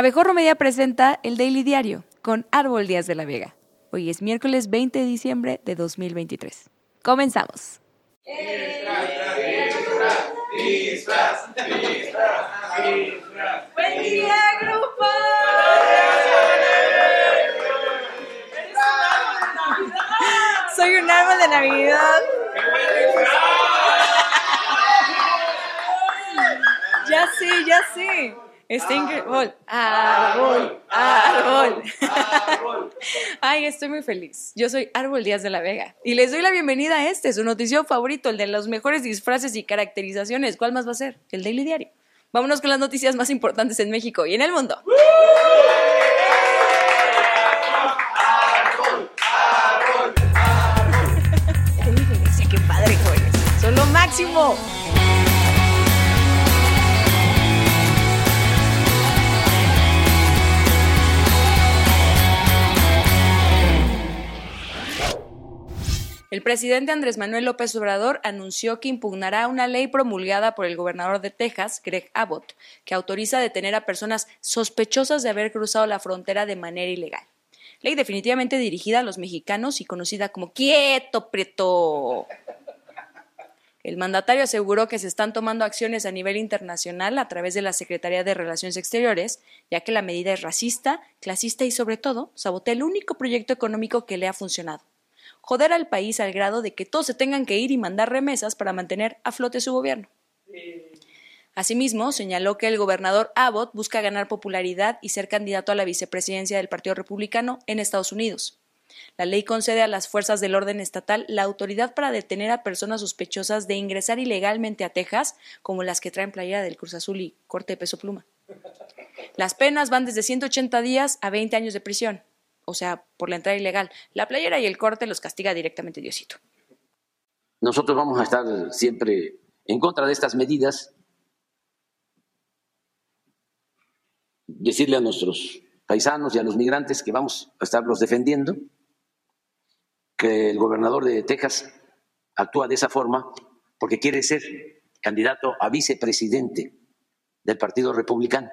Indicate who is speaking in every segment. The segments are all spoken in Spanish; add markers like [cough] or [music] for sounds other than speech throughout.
Speaker 1: Abejorro Media presenta el Daily Diario con Árbol Díaz de la Vega. Hoy es miércoles 20 de diciembre de 2023. Comenzamos.
Speaker 2: ¡Buen día, grupo!
Speaker 1: Soy un árbol de Navidad. Ya sé, ya sé. Está increíble. Árbol, árbol. [laughs] Ay, estoy muy feliz. Yo soy Árbol Díaz de la Vega y les doy la bienvenida a este, su noticio favorito, el de los mejores disfraces y caracterizaciones. ¿Cuál más va a ser? El Daily Diario. Vámonos con las noticias más importantes en México y en el mundo. [laughs] Qué diferencia, qué padre, jóvenes. Son lo máximo. El presidente Andrés Manuel López Obrador anunció que impugnará una ley promulgada por el gobernador de Texas, Greg Abbott, que autoriza detener a personas sospechosas de haber cruzado la frontera de manera ilegal. Ley definitivamente dirigida a los mexicanos y conocida como Quieto Preto. El mandatario aseguró que se están tomando acciones a nivel internacional a través de la Secretaría de Relaciones Exteriores, ya que la medida es racista, clasista y sobre todo sabotea el único proyecto económico que le ha funcionado joder al país al grado de que todos se tengan que ir y mandar remesas para mantener a flote su gobierno. Asimismo, señaló que el gobernador Abbott busca ganar popularidad y ser candidato a la vicepresidencia del Partido Republicano en Estados Unidos. La ley concede a las fuerzas del orden estatal la autoridad para detener a personas sospechosas de ingresar ilegalmente a Texas, como las que traen playera del Cruz Azul y corte de peso pluma. Las penas van desde 180 días a 20 años de prisión o sea, por la entrada ilegal. La playera y el corte los castiga directamente Diosito.
Speaker 3: Nosotros vamos a estar siempre en contra de estas medidas. Decirle a nuestros paisanos y a los migrantes que vamos a estarlos defendiendo, que el gobernador de Texas actúa de esa forma porque quiere ser candidato a vicepresidente del Partido Republicano.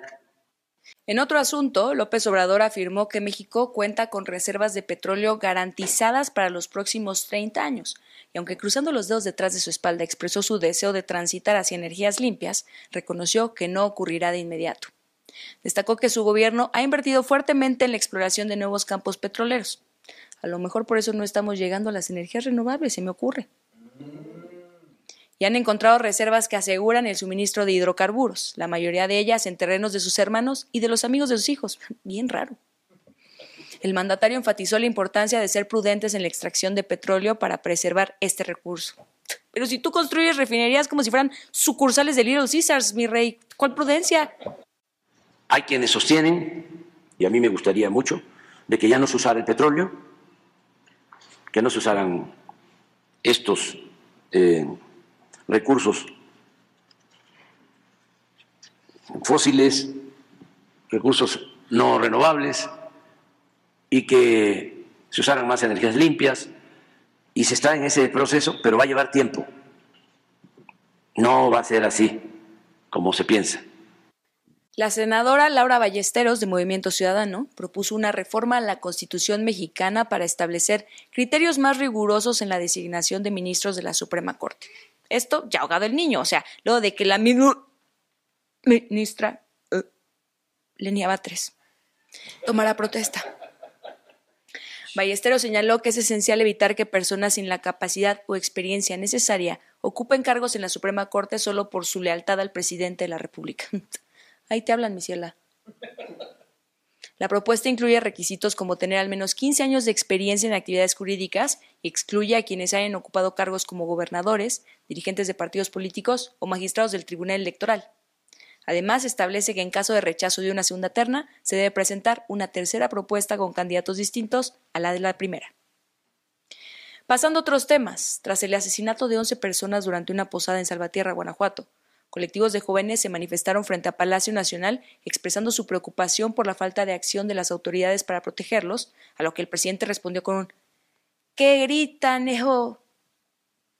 Speaker 1: En otro asunto, López Obrador afirmó que México cuenta con reservas de petróleo garantizadas para los próximos 30 años, y aunque cruzando los dedos detrás de su espalda expresó su deseo de transitar hacia energías limpias, reconoció que no ocurrirá de inmediato. Destacó que su gobierno ha invertido fuertemente en la exploración de nuevos campos petroleros. A lo mejor por eso no estamos llegando a las energías renovables, se me ocurre y han encontrado reservas que aseguran el suministro de hidrocarburos, la mayoría de ellas en terrenos de sus hermanos y de los amigos de sus hijos. [laughs] Bien raro. El mandatario enfatizó la importancia de ser prudentes en la extracción de petróleo para preservar este recurso. Pero si tú construyes refinerías como si fueran sucursales de Little Caesars, mi rey, ¿cuál prudencia?
Speaker 3: Hay quienes sostienen, y a mí me gustaría mucho, de que ya no se usara el petróleo, que no se usaran estos eh, recursos fósiles, recursos no renovables y que se usaran más energías limpias y se está en ese proceso, pero va a llevar tiempo. No va a ser así como se piensa.
Speaker 1: La senadora Laura Ballesteros, de Movimiento Ciudadano, propuso una reforma a la Constitución mexicana para establecer criterios más rigurosos en la designación de ministros de la Suprema Corte. Esto ya ahogado el niño, o sea, lo de que la ministra uh, le niaba tres. Tomará protesta. Ballesteros señaló que es esencial evitar que personas sin la capacidad o experiencia necesaria ocupen cargos en la Suprema Corte solo por su lealtad al presidente de la República. [laughs] Ahí te hablan, mi. La propuesta incluye requisitos como tener al menos 15 años de experiencia en actividades jurídicas y excluye a quienes hayan ocupado cargos como gobernadores, dirigentes de partidos políticos o magistrados del Tribunal Electoral. Además, establece que en caso de rechazo de una segunda terna, se debe presentar una tercera propuesta con candidatos distintos a la de la primera. Pasando a otros temas, tras el asesinato de 11 personas durante una posada en Salvatierra, Guanajuato, Colectivos de jóvenes se manifestaron frente a Palacio Nacional expresando su preocupación por la falta de acción de las autoridades para protegerlos, a lo que el presidente respondió con un ¿Qué gritan, hijo?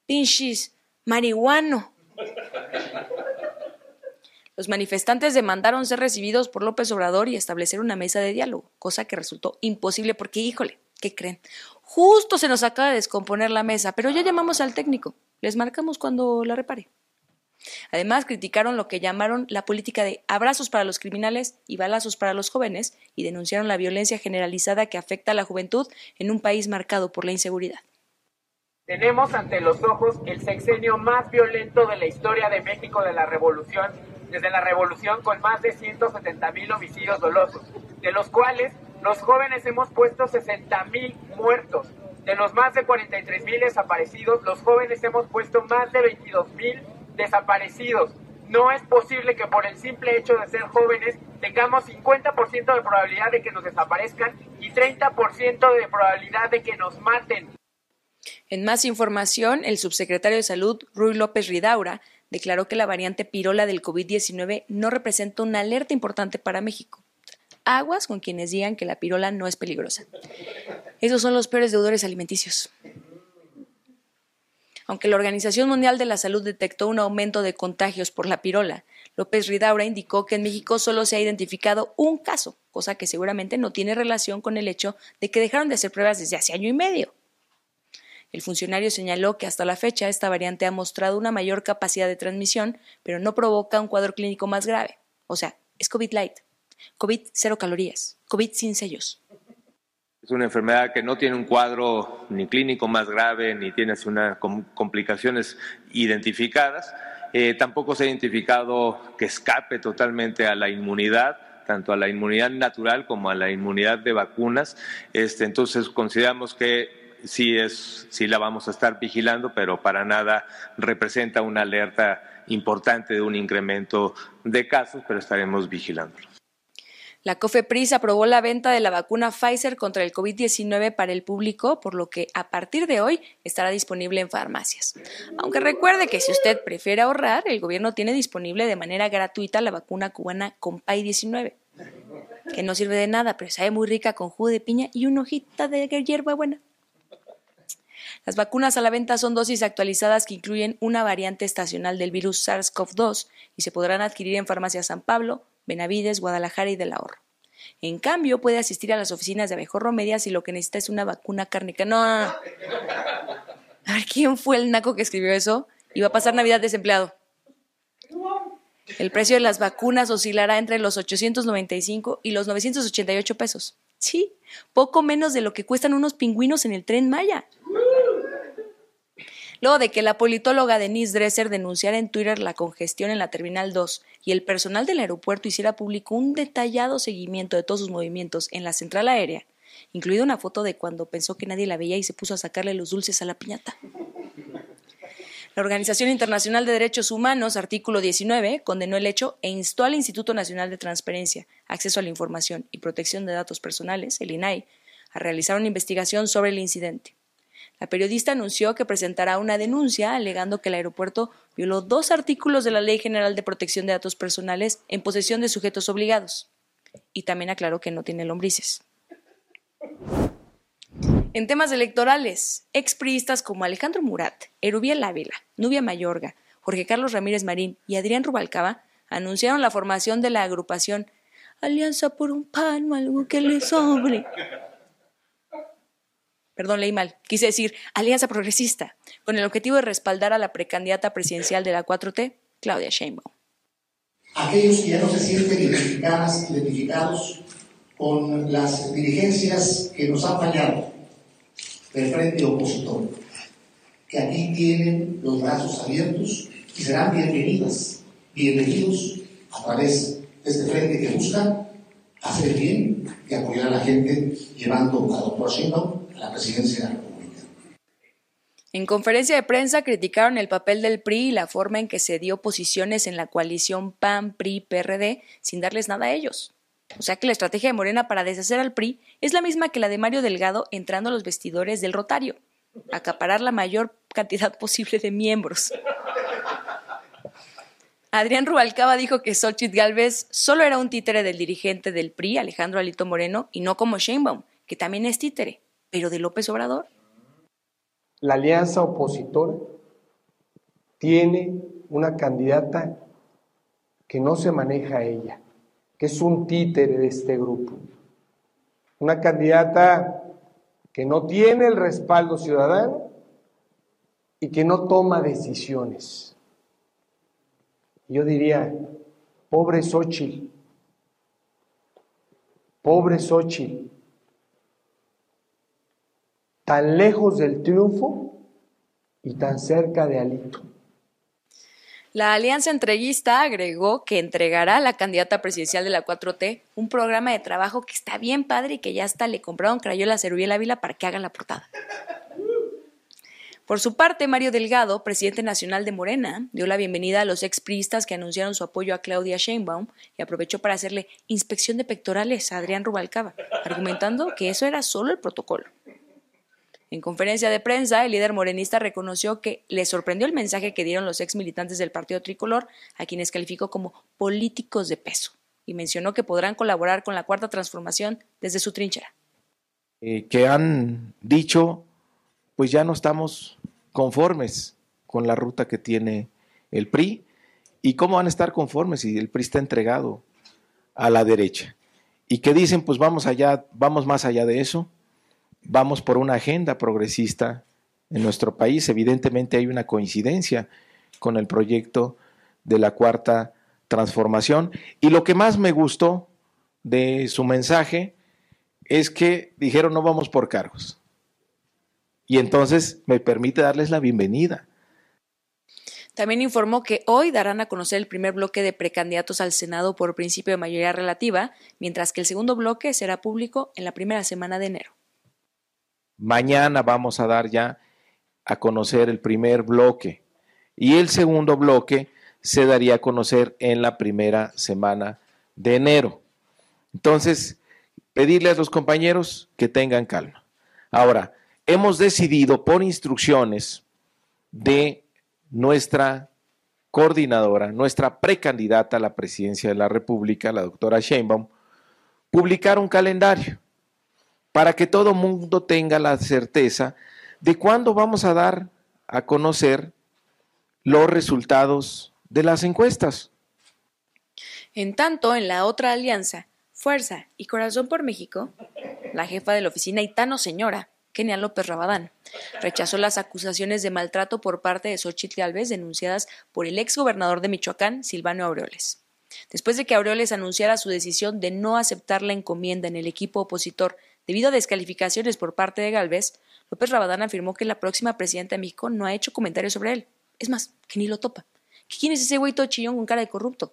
Speaker 1: Pinches, marihuano. Los manifestantes demandaron ser recibidos por López Obrador y establecer una mesa de diálogo, cosa que resultó imposible porque, híjole, ¿qué creen? Justo se nos acaba de descomponer la mesa, pero ya llamamos al técnico. Les marcamos cuando la repare. Además, criticaron lo que llamaron la política de abrazos para los criminales y balazos para los jóvenes y denunciaron la violencia generalizada que afecta a la juventud en un país marcado por la inseguridad.
Speaker 2: Tenemos ante los ojos el sexenio más violento de la historia de México de la Revolución desde la revolución con más de 170 mil homicidios dolosos, de los cuales los jóvenes hemos puesto 60 mil muertos. De los más de 43 mil desaparecidos, los jóvenes hemos puesto más de 22 mil desaparecidos. No es posible que por el simple hecho de ser jóvenes tengamos 50% de probabilidad de que nos desaparezcan y 30% de probabilidad de que nos maten.
Speaker 1: En más información, el subsecretario de Salud, Ruy López Ridaura, declaró que la variante pirola del COVID-19 no representa una alerta importante para México. Aguas con quienes digan que la pirola no es peligrosa. Esos son los peores deudores alimenticios. Aunque la Organización Mundial de la Salud detectó un aumento de contagios por la pirola, López Ridaura indicó que en México solo se ha identificado un caso, cosa que seguramente no tiene relación con el hecho de que dejaron de hacer pruebas desde hace año y medio. El funcionario señaló que hasta la fecha esta variante ha mostrado una mayor capacidad de transmisión, pero no provoca un cuadro clínico más grave. O sea, es COVID light, COVID cero calorías, COVID sin sellos.
Speaker 4: Es una enfermedad que no tiene un cuadro ni clínico más grave, ni tiene una, complicaciones identificadas. Eh, tampoco se ha identificado que escape totalmente a la inmunidad tanto a la inmunidad natural como a la inmunidad de vacunas. Este, entonces, consideramos que sí, es, sí la vamos a estar vigilando, pero para nada representa una alerta importante de un incremento de casos, pero estaremos vigilándolo.
Speaker 1: La COFEPRIS aprobó la venta de la vacuna Pfizer contra el COVID-19 para el público, por lo que a partir de hoy estará disponible en farmacias. Aunque recuerde que si usted prefiere ahorrar, el gobierno tiene disponible de manera gratuita la vacuna cubana Compay 19, que no sirve de nada, pero sabe muy rica con jugo de piña y una hojita de hierba buena. Las vacunas a la venta son dosis actualizadas que incluyen una variante estacional del virus SARS-CoV-2 y se podrán adquirir en farmacias San Pablo, Benavides, Guadalajara y del Ahorro. En cambio, puede asistir a las oficinas de Abejorro Media si lo que necesita es una vacuna cárnica. No. A ver, ¿quién fue el naco que escribió eso? Y va a pasar Navidad desempleado. El precio de las vacunas oscilará entre los 895 y los 988 pesos. Sí, poco menos de lo que cuestan unos pingüinos en el tren Maya. Luego de que la politóloga Denise Dresser denunciara en Twitter la congestión en la Terminal 2 y el personal del aeropuerto hiciera público un detallado seguimiento de todos sus movimientos en la central aérea, incluida una foto de cuando pensó que nadie la veía y se puso a sacarle los dulces a la piñata. La Organización Internacional de Derechos Humanos, artículo 19, condenó el hecho e instó al Instituto Nacional de Transparencia, Acceso a la Información y Protección de Datos Personales, el INAI, a realizar una investigación sobre el incidente. La periodista anunció que presentará una denuncia alegando que el aeropuerto violó dos artículos de la Ley General de Protección de Datos Personales en posesión de sujetos obligados. Y también aclaró que no tiene lombrices. En temas electorales, expriistas como Alejandro Murat, Erubiel Ávila, Nubia Mayorga, Jorge Carlos Ramírez Marín y Adrián Rubalcaba anunciaron la formación de la agrupación Alianza por un pan algo que le sobre, perdón, leí mal, quise decir Alianza Progresista, con el objetivo de respaldar a la precandidata presidencial de la 4T, Claudia Sheinbaum.
Speaker 5: Aquellos que ya no se sienten identificadas, identificados con las dirigencias que nos han fallado del frente opositor, que aquí tienen los brazos abiertos y serán bienvenidas, bienvenidos a través de este frente que busca hacer bien y apoyar a la gente llevando a doctor Sheinbaum la presidencia de la República.
Speaker 1: En conferencia de prensa criticaron el papel del PRI y la forma en que se dio posiciones en la coalición PAN-PRI-PRD sin darles nada a ellos. O sea que la estrategia de Morena para deshacer al PRI es la misma que la de Mario Delgado entrando a los vestidores del Rotario, acaparar la mayor cantidad posible de miembros. Adrián Rubalcaba dijo que Xochitl Galvez solo era un títere del dirigente del PRI, Alejandro Alito Moreno, y no como Sheinbaum, que también es títere pero de López Obrador.
Speaker 6: La alianza opositora tiene una candidata que no se maneja ella, que es un títere de este grupo. Una candidata que no tiene el respaldo ciudadano y que no toma decisiones. Yo diría, pobre Xochitl, pobre Xochitl, tan lejos del triunfo y tan cerca de Alito.
Speaker 1: La alianza entreguista agregó que entregará a la candidata presidencial de la 4T un programa de trabajo que está bien padre y que ya hasta le compraron Crayola Cerubiel Ávila para que haga la portada. Por su parte, Mario Delgado, presidente nacional de Morena, dio la bienvenida a los expristas que anunciaron su apoyo a Claudia Sheinbaum y aprovechó para hacerle inspección de pectorales a Adrián Rubalcaba, argumentando que eso era solo el protocolo. En conferencia de prensa, el líder morenista reconoció que le sorprendió el mensaje que dieron los ex militantes del Partido Tricolor, a quienes calificó como políticos de peso, y mencionó que podrán colaborar con la Cuarta Transformación desde su trinchera.
Speaker 7: Eh, que han dicho, pues ya no estamos conformes con la ruta que tiene el PRI. ¿Y cómo van a estar conformes si el PRI está entregado a la derecha? Y que dicen, pues vamos allá, vamos más allá de eso, vamos por una agenda progresista en nuestro país. Evidentemente hay una coincidencia con el proyecto de la cuarta transformación. Y lo que más me gustó de su mensaje es que dijeron no vamos por cargos. Y entonces me permite darles la bienvenida.
Speaker 1: También informó que hoy darán a conocer el primer bloque de precandidatos al Senado por principio de mayoría relativa, mientras que el segundo bloque será público en la primera semana de enero.
Speaker 7: Mañana vamos a dar ya a conocer el primer bloque y el segundo bloque se daría a conocer en la primera semana de enero. Entonces, pedirle a los compañeros que tengan calma. Ahora, hemos decidido por instrucciones de nuestra coordinadora, nuestra precandidata a la presidencia de la República, la doctora Sheinbaum, publicar un calendario para que todo mundo tenga la certeza de cuándo vamos a dar a conocer los resultados de las encuestas.
Speaker 1: En tanto, en la otra alianza, Fuerza y Corazón por México, la jefa de la oficina Itano Señora, Kenia López Rabadán, rechazó las acusaciones de maltrato por parte de Xochitl Alves denunciadas por el ex gobernador de Michoacán, Silvano Aureoles. Después de que Aureoles anunciara su decisión de no aceptar la encomienda en el equipo opositor debido a descalificaciones por parte de Galvez, López Rabadán afirmó que la próxima presidenta de México no ha hecho comentarios sobre él. Es más, que ni lo topa. ¿Quién es ese güey todo chillón con cara de corrupto?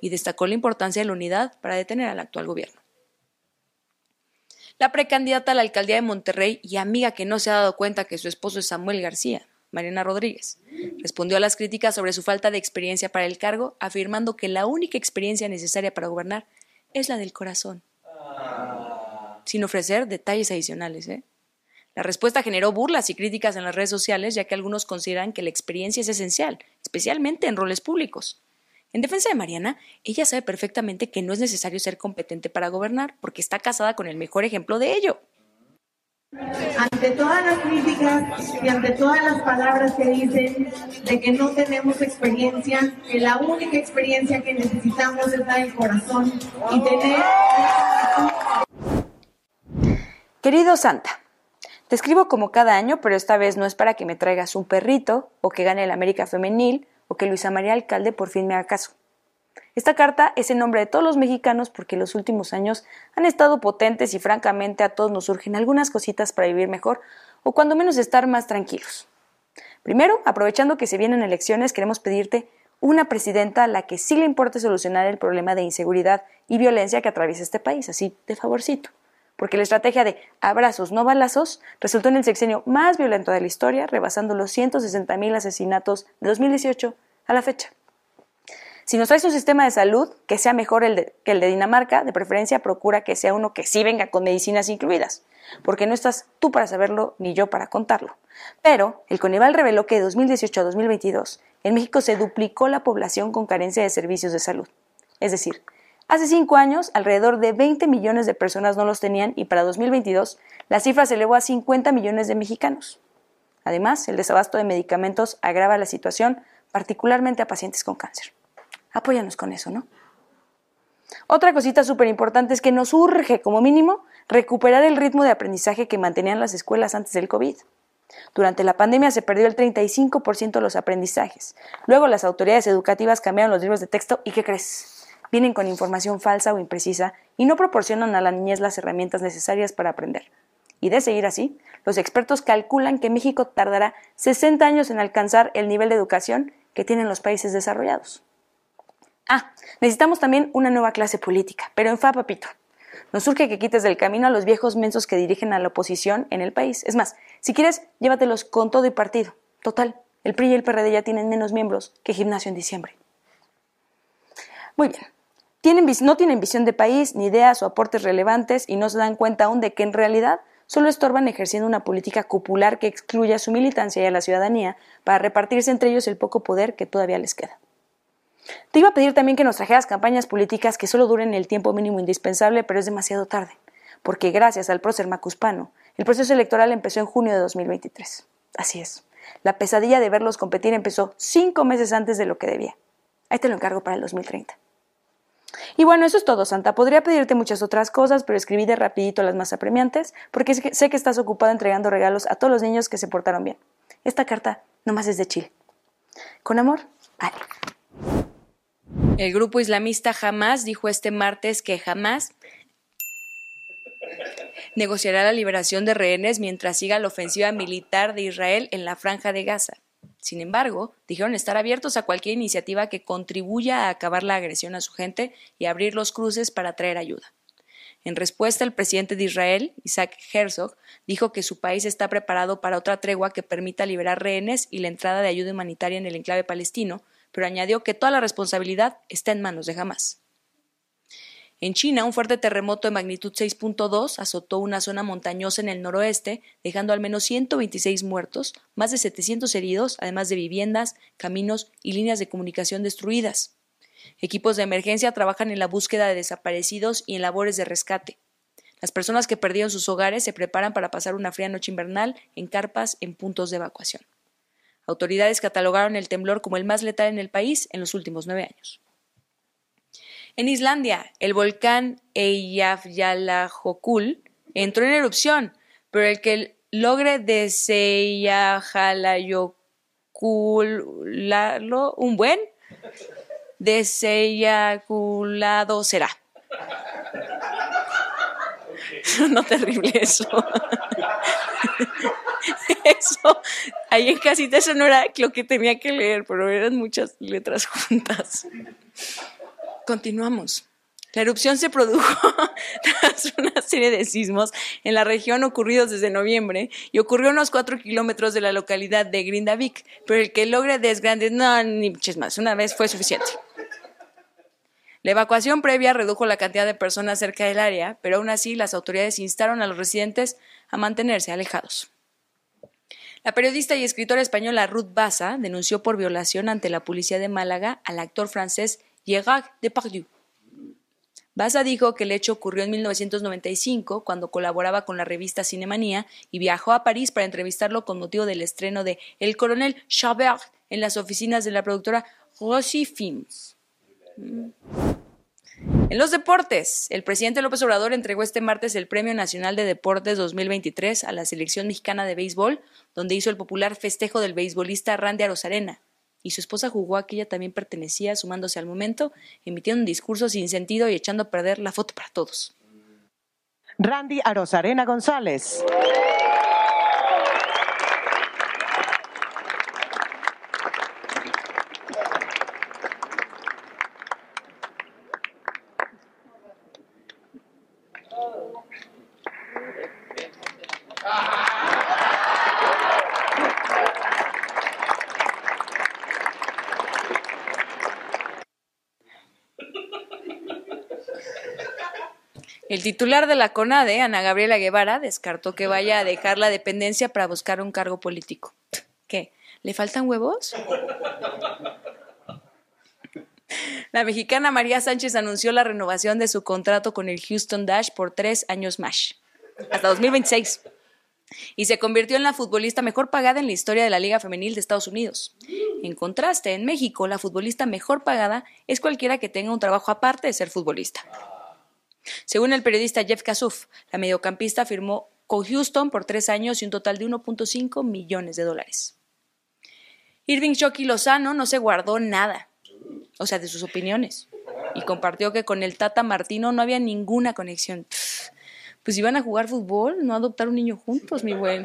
Speaker 1: Y destacó la importancia de la unidad para detener al actual gobierno. La precandidata a la alcaldía de Monterrey y amiga que no se ha dado cuenta que su esposo es Samuel García, Mariana Rodríguez, respondió a las críticas sobre su falta de experiencia para el cargo, afirmando que la única experiencia necesaria para gobernar es la del corazón, sin ofrecer detalles adicionales. ¿eh? La respuesta generó burlas y críticas en las redes sociales, ya que algunos consideran que la experiencia es esencial, especialmente en roles públicos. En defensa de Mariana, ella sabe perfectamente que no es necesario ser competente para gobernar, porque está casada con el mejor ejemplo de ello.
Speaker 8: Ante todas las críticas y ante todas las palabras que dicen de que no tenemos experiencia, que la única experiencia que necesitamos es la del corazón y tener...
Speaker 1: Querido Santa, te escribo como cada año, pero esta vez no es para que me traigas un perrito o que gane el América Femenil o que Luisa María Alcalde por fin me haga caso. Esta carta es en nombre de todos los mexicanos porque los últimos años han estado potentes y francamente a todos nos surgen algunas cositas para vivir mejor o cuando menos estar más tranquilos. Primero, aprovechando que se vienen elecciones, queremos pedirte una presidenta a la que sí le importe solucionar el problema de inseguridad y violencia que atraviesa este país, así de favorcito. Porque la estrategia de abrazos, no balazos, resultó en el sexenio más violento de la historia, rebasando los 160 mil asesinatos de 2018 a la fecha. Si nos traes un sistema de salud que sea mejor el que el de Dinamarca, de preferencia procura que sea uno que sí venga con medicinas incluidas, porque no estás tú para saberlo ni yo para contarlo. Pero el Conival reveló que de 2018 a 2022 en México se duplicó la población con carencia de servicios de salud. Es decir, hace cinco años alrededor de 20 millones de personas no los tenían y para 2022 la cifra se elevó a 50 millones de mexicanos. Además, el desabasto de medicamentos agrava la situación, particularmente a pacientes con cáncer. Apóyanos con eso, ¿no? Otra cosita súper importante es que nos urge, como mínimo, recuperar el ritmo de aprendizaje que mantenían las escuelas antes del COVID. Durante la pandemia se perdió el 35% de los aprendizajes. Luego las autoridades educativas cambiaron los libros de texto y ¿qué crees? Vienen con información falsa o imprecisa y no proporcionan a la niñez las herramientas necesarias para aprender. Y de seguir así, los expertos calculan que México tardará 60 años en alcanzar el nivel de educación que tienen los países desarrollados. Ah, necesitamos también una nueva clase política, pero en fa, papito. Nos surge que quites del camino a los viejos mensos que dirigen a la oposición en el país. Es más, si quieres, llévatelos con todo y partido. Total, el PRI y el PRD ya tienen menos miembros que gimnasio en diciembre. Muy bien. No tienen visión de país, ni ideas o aportes relevantes y no se dan cuenta aún de que en realidad solo estorban ejerciendo una política popular que excluye a su militancia y a la ciudadanía para repartirse entre ellos el poco poder que todavía les queda. Te iba a pedir también que nos trajeras campañas políticas que solo duren el tiempo mínimo indispensable, pero es demasiado tarde, porque gracias al prócer macuspano, el proceso electoral empezó en junio de 2023. Así es. La pesadilla de verlos competir empezó cinco meses antes de lo que debía. Ahí te lo encargo para el 2030. Y bueno, eso es todo, Santa. Podría pedirte muchas otras cosas, pero escribí de rapidito las más apremiantes, porque sé que estás ocupado entregando regalos a todos los niños que se portaron bien. Esta carta nomás es de Chile. Con amor, Ale. El grupo islamista Hamas dijo este martes que jamás negociará la liberación de rehenes mientras siga la ofensiva militar de Israel en la franja de Gaza. Sin embargo, dijeron estar abiertos a cualquier iniciativa que contribuya a acabar la agresión a su gente y abrir los cruces para traer ayuda. En respuesta, el presidente de Israel, Isaac Herzog, dijo que su país está preparado para otra tregua que permita liberar rehenes y la entrada de ayuda humanitaria en el enclave palestino, pero añadió que toda la responsabilidad está en manos de Hamas. En China, un fuerte terremoto de magnitud 6.2 azotó una zona montañosa en el noroeste, dejando al menos 126 muertos, más de 700 heridos, además de viviendas, caminos y líneas de comunicación destruidas. Equipos de emergencia trabajan en la búsqueda de desaparecidos y en labores de rescate. Las personas que perdieron sus hogares se preparan para pasar una fría noche invernal en carpas en puntos de evacuación. Autoridades catalogaron el temblor como el más letal en el país en los últimos nueve años. En Islandia, el volcán Eyjafjallajökull entró en erupción, pero el que logre deseyajalayokularlo un buen deseyaculado será. [laughs] No terrible eso. [laughs] Eso, ahí en casita eso no era lo que tenía que leer, pero eran muchas letras juntas. Continuamos. La erupción se produjo [laughs] tras una serie de sismos en la región ocurridos desde noviembre y ocurrió a unos cuatro kilómetros de la localidad de Grindavik, pero el que logre desgrandes, no, ni más, una vez fue suficiente. La evacuación previa redujo la cantidad de personas cerca del área, pero aún así las autoridades instaron a los residentes a mantenerse alejados. La periodista y escritora española Ruth Baza denunció por violación ante la policía de Málaga al actor francés Gérard Depardieu. Baza dijo que el hecho ocurrió en 1995, cuando colaboraba con la revista Cinemanía y viajó a París para entrevistarlo con motivo del estreno de El coronel Chabert en las oficinas de la productora Rossi Films. En los deportes, el presidente López Obrador entregó este martes el Premio Nacional de Deportes 2023 a la selección mexicana de béisbol, donde hizo el popular festejo del beisbolista Randy Arozarena y su esposa jugó a que ella también pertenecía, sumándose al momento, emitiendo un discurso sin sentido y echando a perder la foto para todos.
Speaker 9: Randy Arozarena González.
Speaker 1: El titular de la CONADE, Ana Gabriela Guevara, descartó que vaya a dejar la dependencia para buscar un cargo político. ¿Qué? ¿Le faltan huevos? La mexicana María Sánchez anunció la renovación de su contrato con el Houston Dash por tres años más, hasta 2026. y se convirtió en la futbolista mejor pagada en la historia de la Liga Femenil de Estados Unidos. En contraste, en México, la futbolista mejor pagada es cualquiera que tenga un trabajo aparte de ser futbolista. Según el periodista Jeff Kasuf, la mediocampista firmó con Houston por tres años y un total de 1.5 millones de dólares. Irving Shockey Lozano no se guardó nada, o sea, de sus opiniones, y compartió que con el Tata Martino no había ninguna conexión. pues iban a jugar fútbol, no adoptar un niño juntos, mi buen.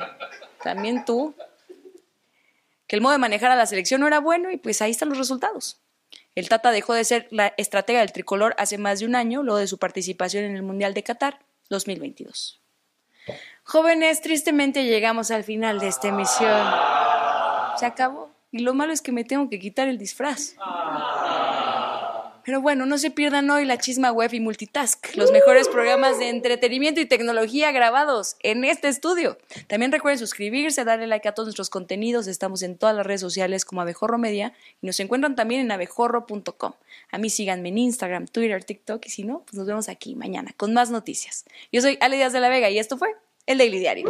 Speaker 1: También tú. Que el modo de manejar a la selección no era bueno y pues ahí están los resultados. El Tata dejó de ser la estratega del tricolor hace más de un año, luego de su participación en el Mundial de Qatar 2022. Jóvenes, tristemente llegamos al final de esta emisión. Se acabó. Y lo malo es que me tengo que quitar el disfraz. Pero bueno, no se pierdan hoy la Chisma Web y Multitask, los mejores programas de entretenimiento y tecnología grabados en este estudio. También recuerden suscribirse, darle like a todos nuestros contenidos. Estamos en todas las redes sociales como Abejorro Media y nos encuentran también en abejorro.com. A mí síganme en Instagram, Twitter, TikTok y si no, pues nos vemos aquí mañana con más noticias. Yo soy Ale Díaz de la Vega y esto fue El Daily Diario.